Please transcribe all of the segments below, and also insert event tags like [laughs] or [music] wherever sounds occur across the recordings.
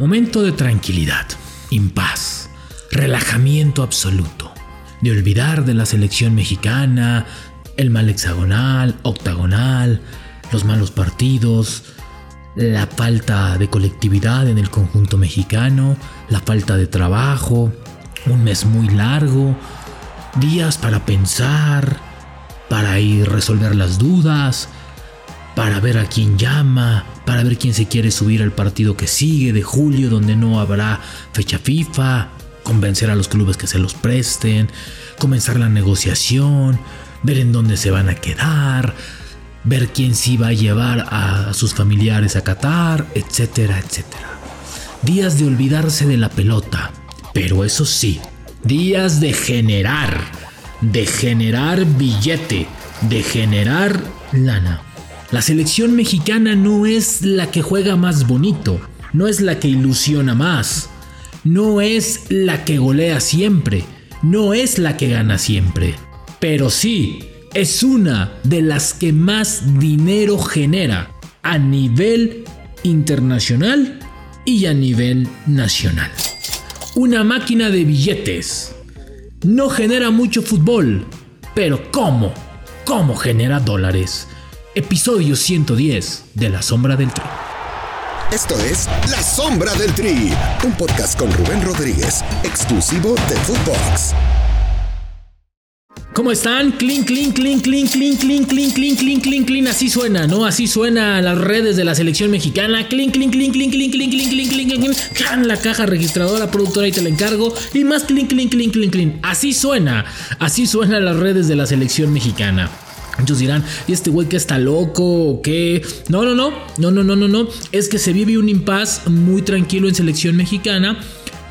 Momento de tranquilidad, impaz, relajamiento absoluto, de olvidar de la selección mexicana, el mal hexagonal, octagonal, los malos partidos, la falta de colectividad en el conjunto mexicano, la falta de trabajo, un mes muy largo, días para pensar, para ir resolver las dudas, para ver a quién llama, para ver quién se quiere subir al partido que sigue de julio donde no habrá fecha FIFA, convencer a los clubes que se los presten, comenzar la negociación, ver en dónde se van a quedar, ver quién sí va a llevar a sus familiares a Qatar, etcétera, etcétera. Días de olvidarse de la pelota, pero eso sí, días de generar, de generar billete, de generar lana. La selección mexicana no es la que juega más bonito, no es la que ilusiona más, no es la que golea siempre, no es la que gana siempre, pero sí es una de las que más dinero genera a nivel internacional y a nivel nacional. Una máquina de billetes. No genera mucho fútbol, pero ¿cómo? ¿Cómo genera dólares? Episodio 110 de La Sombra del Tri. Esto es La Sombra del Tri, un podcast con Rubén Rodríguez, exclusivo de Footbox. ¿Cómo están? Clean, clean, clean, clean, clean, clean, clean, clean, clean, clean, clean. Así suena, ¿no? Así suena las redes de la selección mexicana. Clean, clean, clean, clean, clean, clean, clean, clean, clean, clean, clean. La caja registradora, productora y te la encargo. Y más clean, clean, clean, clean, clean. Así suena. Así suenan las redes de la selección mexicana. Muchos dirán, ¿y este güey que está loco o qué? No, no, no, no, no, no, no, no. Es que se vive un impas muy tranquilo en selección mexicana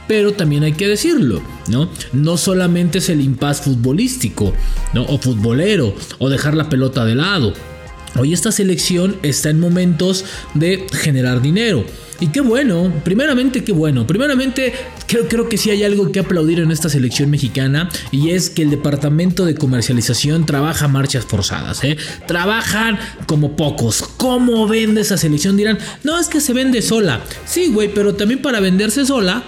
pero también hay que decirlo, ¿no? No solamente es el impas futbolístico, ¿no? O futbolero, o dejar la pelota de lado. Hoy esta selección está en momentos de generar dinero. Y qué bueno, primeramente qué bueno. Primeramente creo, creo que sí hay algo que aplaudir en esta selección mexicana y es que el departamento de comercialización trabaja marchas forzadas. ¿eh? Trabajan como pocos. ¿Cómo vende esa selección? Dirán, no es que se vende sola. Sí, güey, pero también para venderse sola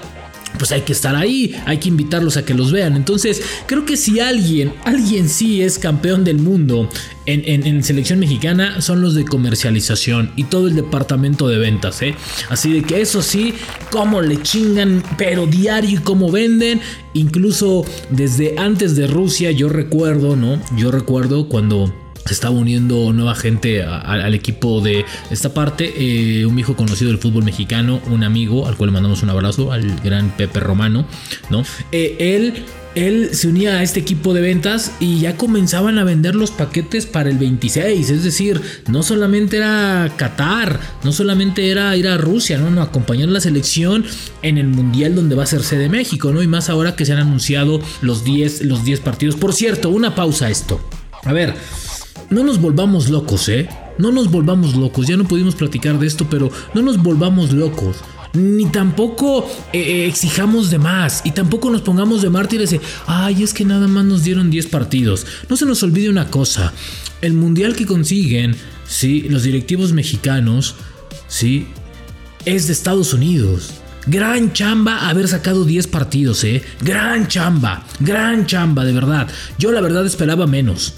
pues hay que estar ahí, hay que invitarlos a que los vean. Entonces, creo que si alguien, alguien sí es campeón del mundo en, selección mexicana, son los de comercialización y todo el departamento de ventas, ¿eh? Así de que eso sí, cómo le chingan, pero diario y cómo venden. Incluso desde antes de Rusia, yo recuerdo, ¿no? Yo recuerdo cuando se estaba uniendo nueva gente al equipo de esta parte. Eh, un hijo conocido del fútbol mexicano, un amigo al cual le mandamos un abrazo, al gran Pepe Romano, ¿no? Eh, él él se unía a este equipo de ventas y ya comenzaban a vender los paquetes para el 26. Es decir, no solamente era Qatar, no solamente era ir a Rusia, no, no, acompañar la selección en el mundial donde va a ser sede México, ¿no? Y más ahora que se han anunciado los 10 los 10 partidos. Por cierto, una pausa esto. A ver, no nos volvamos locos, ¿eh? No nos volvamos locos, ya no pudimos platicar de esto, pero no nos volvamos locos. Ni tampoco eh, eh, exijamos de más. Y tampoco nos pongamos de mártires ay, es que nada más nos dieron 10 partidos. No se nos olvide una cosa. El mundial que consiguen, ¿sí? Los directivos mexicanos, ¿sí? Es de Estados Unidos. Gran chamba haber sacado 10 partidos, ¿eh? Gran chamba, gran chamba, de verdad. Yo la verdad esperaba menos.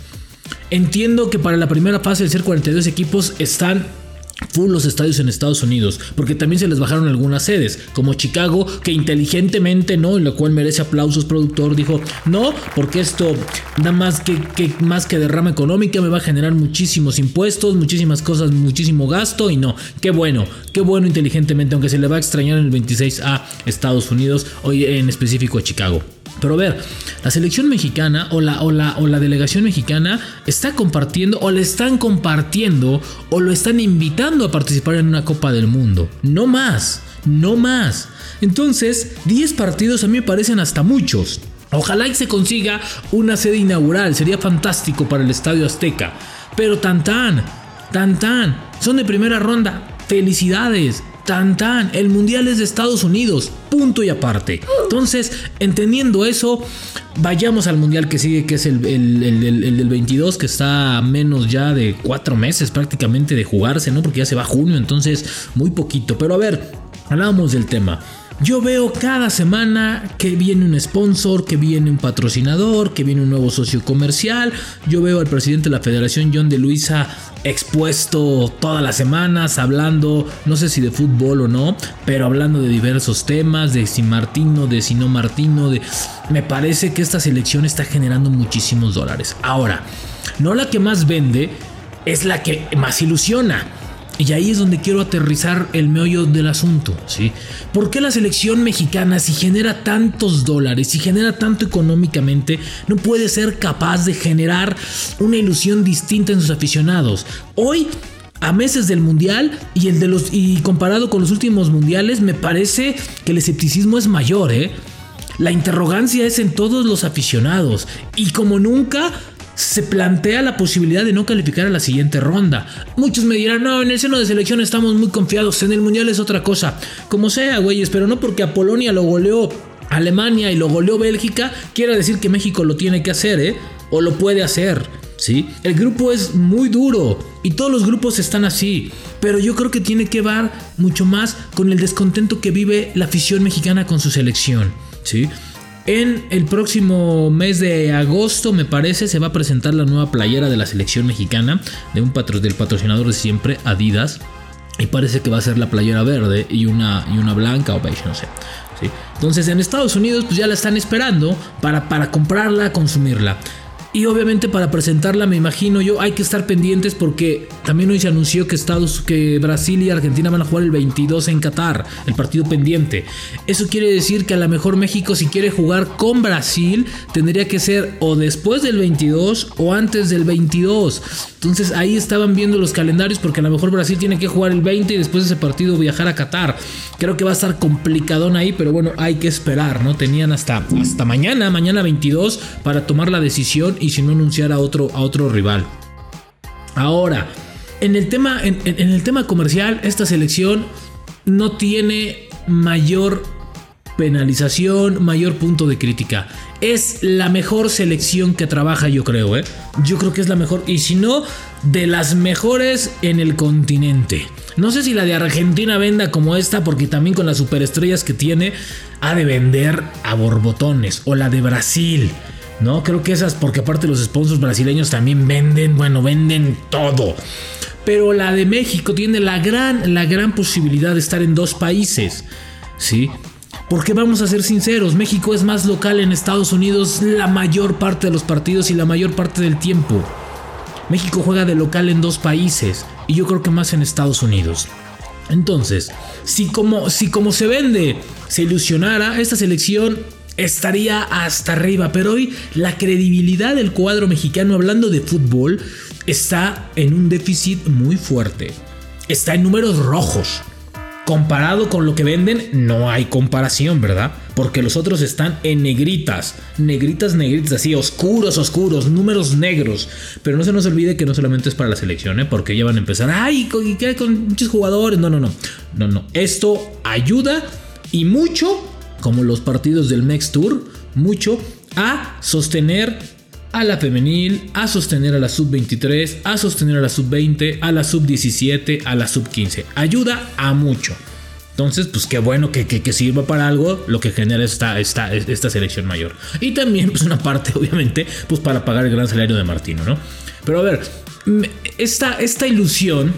Entiendo que para la primera fase del ser 42 equipos están full los estadios en Estados Unidos, porque también se les bajaron algunas sedes, como Chicago, que inteligentemente, ¿no? En lo cual merece aplausos, productor, dijo, no, porque esto nada más que, que, más que derrama económica, me va a generar muchísimos impuestos, muchísimas cosas, muchísimo gasto, y no, qué bueno, qué bueno inteligentemente, aunque se le va a extrañar en el 26 a Estados Unidos, hoy en específico a Chicago. Pero a ver, la selección mexicana o la, o, la, o la delegación mexicana está compartiendo o le están compartiendo o lo están invitando a participar en una Copa del Mundo. No más, no más. Entonces, 10 partidos a mí me parecen hasta muchos. Ojalá y se consiga una sede inaugural, sería fantástico para el Estadio Azteca. Pero tan tan, tan tan, son de primera ronda. Felicidades, Tan tan, el mundial es de Estados Unidos, punto y aparte. Entonces, entendiendo eso, vayamos al mundial que sigue, que es el, del 22, que está a menos ya de cuatro meses prácticamente de jugarse, ¿no? Porque ya se va junio, entonces muy poquito. Pero a ver, hablábamos del tema. Yo veo cada semana que viene un sponsor, que viene un patrocinador, que viene un nuevo socio comercial. Yo veo al presidente de la federación, John de Luisa, expuesto todas las semanas hablando, no sé si de fútbol o no, pero hablando de diversos temas, de si Martino, de si no Martino, de... Me parece que esta selección está generando muchísimos dólares. Ahora, no la que más vende, es la que más ilusiona. Y ahí es donde quiero aterrizar el meollo del asunto, ¿sí? ¿Por qué la selección mexicana, si genera tantos dólares, si genera tanto económicamente, no puede ser capaz de generar una ilusión distinta en sus aficionados? Hoy a meses del mundial y el de los y comparado con los últimos mundiales me parece que el escepticismo es mayor, ¿eh? La interrogancia es en todos los aficionados y como nunca se plantea la posibilidad de no calificar a la siguiente ronda. Muchos me dirán, no, en el seno de selección estamos muy confiados, en el Mundial es otra cosa. Como sea, güeyes, pero no porque a Polonia lo goleó Alemania y lo goleó Bélgica, quiere decir que México lo tiene que hacer, ¿eh? O lo puede hacer. ¿Sí? El grupo es muy duro y todos los grupos están así, pero yo creo que tiene que ver mucho más con el descontento que vive la afición mexicana con su selección, ¿sí? En el próximo mes de agosto, me parece, se va a presentar la nueva playera de la selección mexicana de un del patrocinador de siempre, Adidas. Y parece que va a ser la playera verde y una, y una blanca o beige, no sé. Entonces en Estados Unidos pues ya la están esperando para, para comprarla, consumirla. Y obviamente para presentarla, me imagino yo, hay que estar pendientes porque también hoy se anunció que Estados, que Brasil y Argentina van a jugar el 22 en Qatar, el partido pendiente. Eso quiere decir que a lo mejor México si quiere jugar con Brasil tendría que ser o después del 22 o antes del 22. Entonces ahí estaban viendo los calendarios porque a lo mejor Brasil tiene que jugar el 20 y después de ese partido viajar a Qatar. Creo que va a estar complicadón ahí, pero bueno, hay que esperar, ¿no? Tenían hasta, hasta mañana, mañana 22 para tomar la decisión y si no anunciar a otro, a otro rival. Ahora, en el, tema, en, el tema comercial, esta selección no tiene mayor penalización, mayor punto de crítica. Es la mejor selección que trabaja, yo creo, ¿eh? Yo creo que es la mejor, y si no, de las mejores en el continente. No sé si la de Argentina venda como esta, porque también con las superestrellas que tiene, ha de vender a borbotones. O la de Brasil. ¿No? Creo que esas, porque aparte los sponsors brasileños también venden, bueno, venden todo. Pero la de México tiene la gran, la gran posibilidad de estar en dos países, ¿sí? Porque vamos a ser sinceros, México es más local en Estados Unidos la mayor parte de los partidos y la mayor parte del tiempo. México juega de local en dos países y yo creo que más en Estados Unidos. Entonces, si como, si como se vende, se ilusionara, esta selección estaría hasta arriba. Pero hoy la credibilidad del cuadro mexicano hablando de fútbol está en un déficit muy fuerte. Está en números rojos. Comparado con lo que venden, no hay comparación, ¿verdad? Porque los otros están en negritas, negritas, negritas, así, oscuros, oscuros, números negros. Pero no se nos olvide que no solamente es para la selección, ¿eh? Porque ya van a empezar, ay, ¿qué con muchos jugadores? No, no, no. No, no. Esto ayuda y mucho como los partidos del Mex Tour, mucho a sostener a la femenil, a sostener a la sub-23, a sostener a la sub-20, a la sub-17, a la sub-15. Ayuda a mucho. Entonces, pues qué bueno que, sirva para algo lo que genera esta, esta, esta selección mayor. Y también, pues una parte, [laughs] obviamente, pues para pagar el gran salario de Martino, ¿no? Pero a ver, esta, esta ilusión,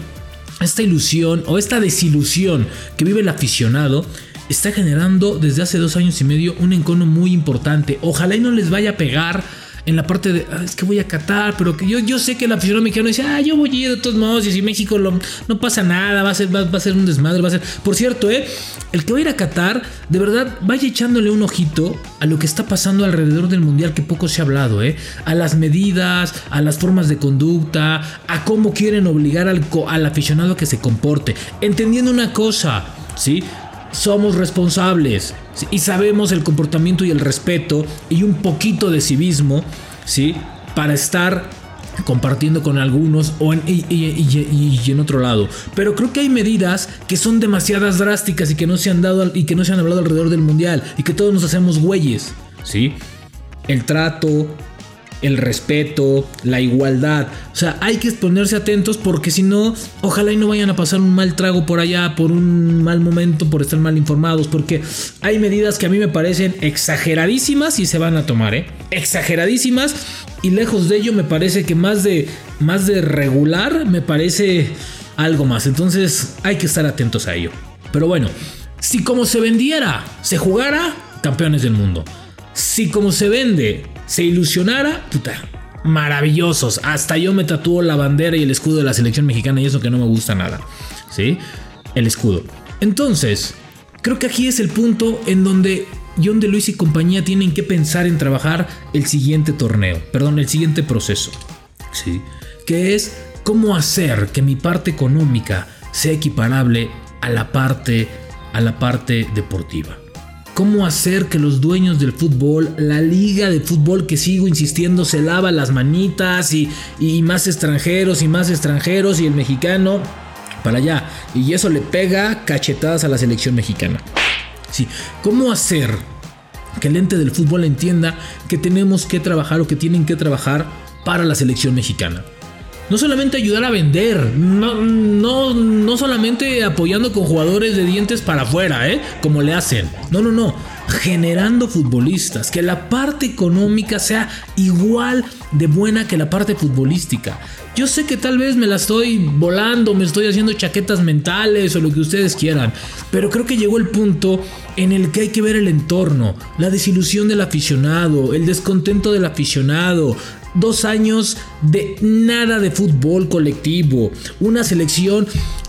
esta ilusión o esta desilusión que vive el aficionado está generando desde hace dos años y medio un encono muy importante. Ojalá y no les vaya a pegar en la parte de, ah, es que voy a Qatar, pero que yo, yo sé que el aficionado mexicano dice, ah, yo voy a ir de todos modos, y si México no pasa nada, va a, ser, va, a ser un desmadre, va a ser... Por cierto, eh, el que va a ir a Qatar, de verdad, vaya echándole un ojito a lo que está pasando alrededor del Mundial, que poco se ha hablado, eh, a las medidas, a las formas de conducta, a cómo quieren obligar al, al aficionado a que se comporte, entendiendo una cosa, ¿sí? Somos responsables y sabemos el comportamiento y el respeto y un poquito de civismo, ¿sí? Para estar compartiendo con algunos o en, y, en otro lado. Pero creo que hay medidas que son demasiadas drásticas y que no se han dado y que no se han hablado alrededor del mundial y que todos nos hacemos güeyes, ¿sí? El trato, el respeto, la igualdad. O sea, hay que ponerse atentos porque si no, ojalá y no vayan a pasar un mal trago por allá, por un mal momento, por estar mal informados, porque hay medidas que a mí me parecen exageradísimas y se van a tomar, ¿eh? Exageradísimas y lejos de ello me parece que más de, más de regular me parece algo más. Entonces hay que estar atentos a ello. Pero bueno, si como se vendiera, se jugara, campeones del mundo. Si como se vende, se ilusionara, puta, maravillosos. Hasta yo me tatúo la bandera y el escudo de la selección mexicana y eso que no me gusta nada. ¿Sí? El escudo. Entonces, creo que aquí es el punto en donde John de Luis y compañía tienen que pensar en trabajar el siguiente torneo, perdón, el siguiente proceso. ¿Sí? Que es cómo hacer que mi parte económica sea equiparable a la parte a la parte deportiva cómo hacer que los dueños del fútbol, la liga de fútbol que sigo insistiendo se lava las manitas y, más extranjeros y más extranjeros y el mexicano para allá. Y eso le pega cachetadas a la selección mexicana. Sí, ¿cómo hacer que el ente del fútbol entienda que tenemos que trabajar o que tienen que trabajar para la selección mexicana? No solamente ayudar a vender, no, no, no solamente apoyando con jugadores de dientes para afuera, ¿eh? Como le hacen. No, no, no. Generando futbolistas, que la parte económica sea igual de buena que la parte futbolística. Yo sé que tal vez me la estoy volando, me estoy haciendo chaquetas mentales o lo que ustedes quieran, pero creo que llegó el punto en el que hay que ver el entorno, la desilusión del aficionado, el descontento del aficionado, dos años de nada de fútbol colectivo, una selección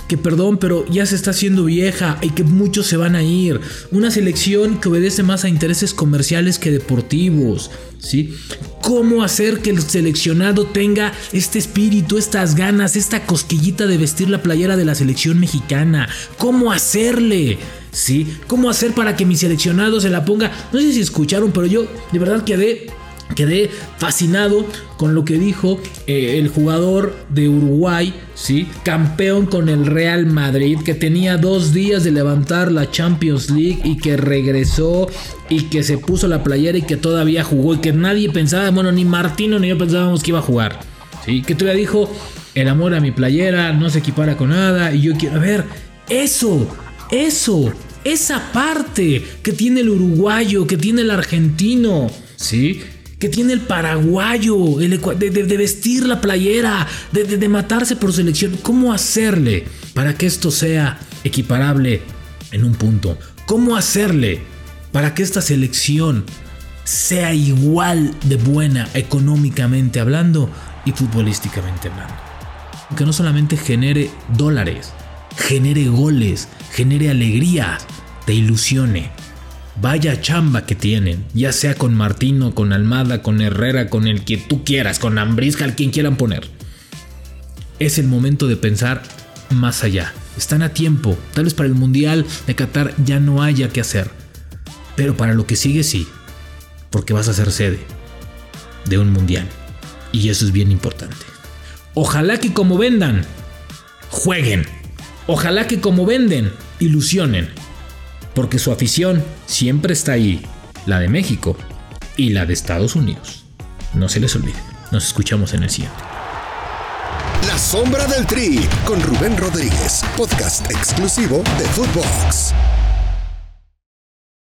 que perdón, pero ya se está haciendo vieja y que muchos se van a ir. Una selección que obedece más a intereses comerciales que deportivos. ¿sí? ¿Cómo hacer que el seleccionado tenga este espíritu, estas ganas, esta cosquillita de vestir la playera de la selección mexicana? ¿Cómo hacerle? ¿Sí? ¿Cómo hacer para que mi seleccionado se la ponga? No sé si escucharon, pero yo de verdad quedé Quedé fascinado con lo que dijo eh, el jugador de Uruguay, ¿sí? campeón con el Real Madrid, que tenía dos días de levantar la Champions League y que regresó y que se puso la playera y que todavía jugó y que nadie pensaba, bueno, ni Martino ni yo pensábamos que iba a jugar. ¿sí? Que todavía dijo, el amor a mi playera no se equipara con nada y yo quiero ver eso, eso, esa parte que tiene el uruguayo, que tiene el argentino, ¿sí? Que tiene el paraguayo, de, vestir la playera, de, matarse por selección. ¿Cómo hacerle para que esto sea equiparable en un punto? ¿Cómo hacerle para que esta selección sea igual de buena económicamente hablando y futbolísticamente hablando? Que no solamente genere dólares, genere goles, genere alegría, te ilusione Vaya chamba que tienen, ya sea con Martino, con Almada, con Herrera, con el que tú quieras, con Ambrisca, al quien quieran poner. Es el momento de pensar más allá. Están a tiempo. Tal vez para el Mundial de Qatar ya no haya que hacer. Pero para lo que sigue sí. Porque vas a ser sede de un Mundial. Y eso es bien importante. Ojalá que como vendan, jueguen. Ojalá que como venden, ilusionen porque su afición siempre está ahí, la de México y la de Estados Unidos. No se les olvide, nos escuchamos en el siguiente. La sombra del tri con Rubén Rodríguez, podcast exclusivo de Footbox.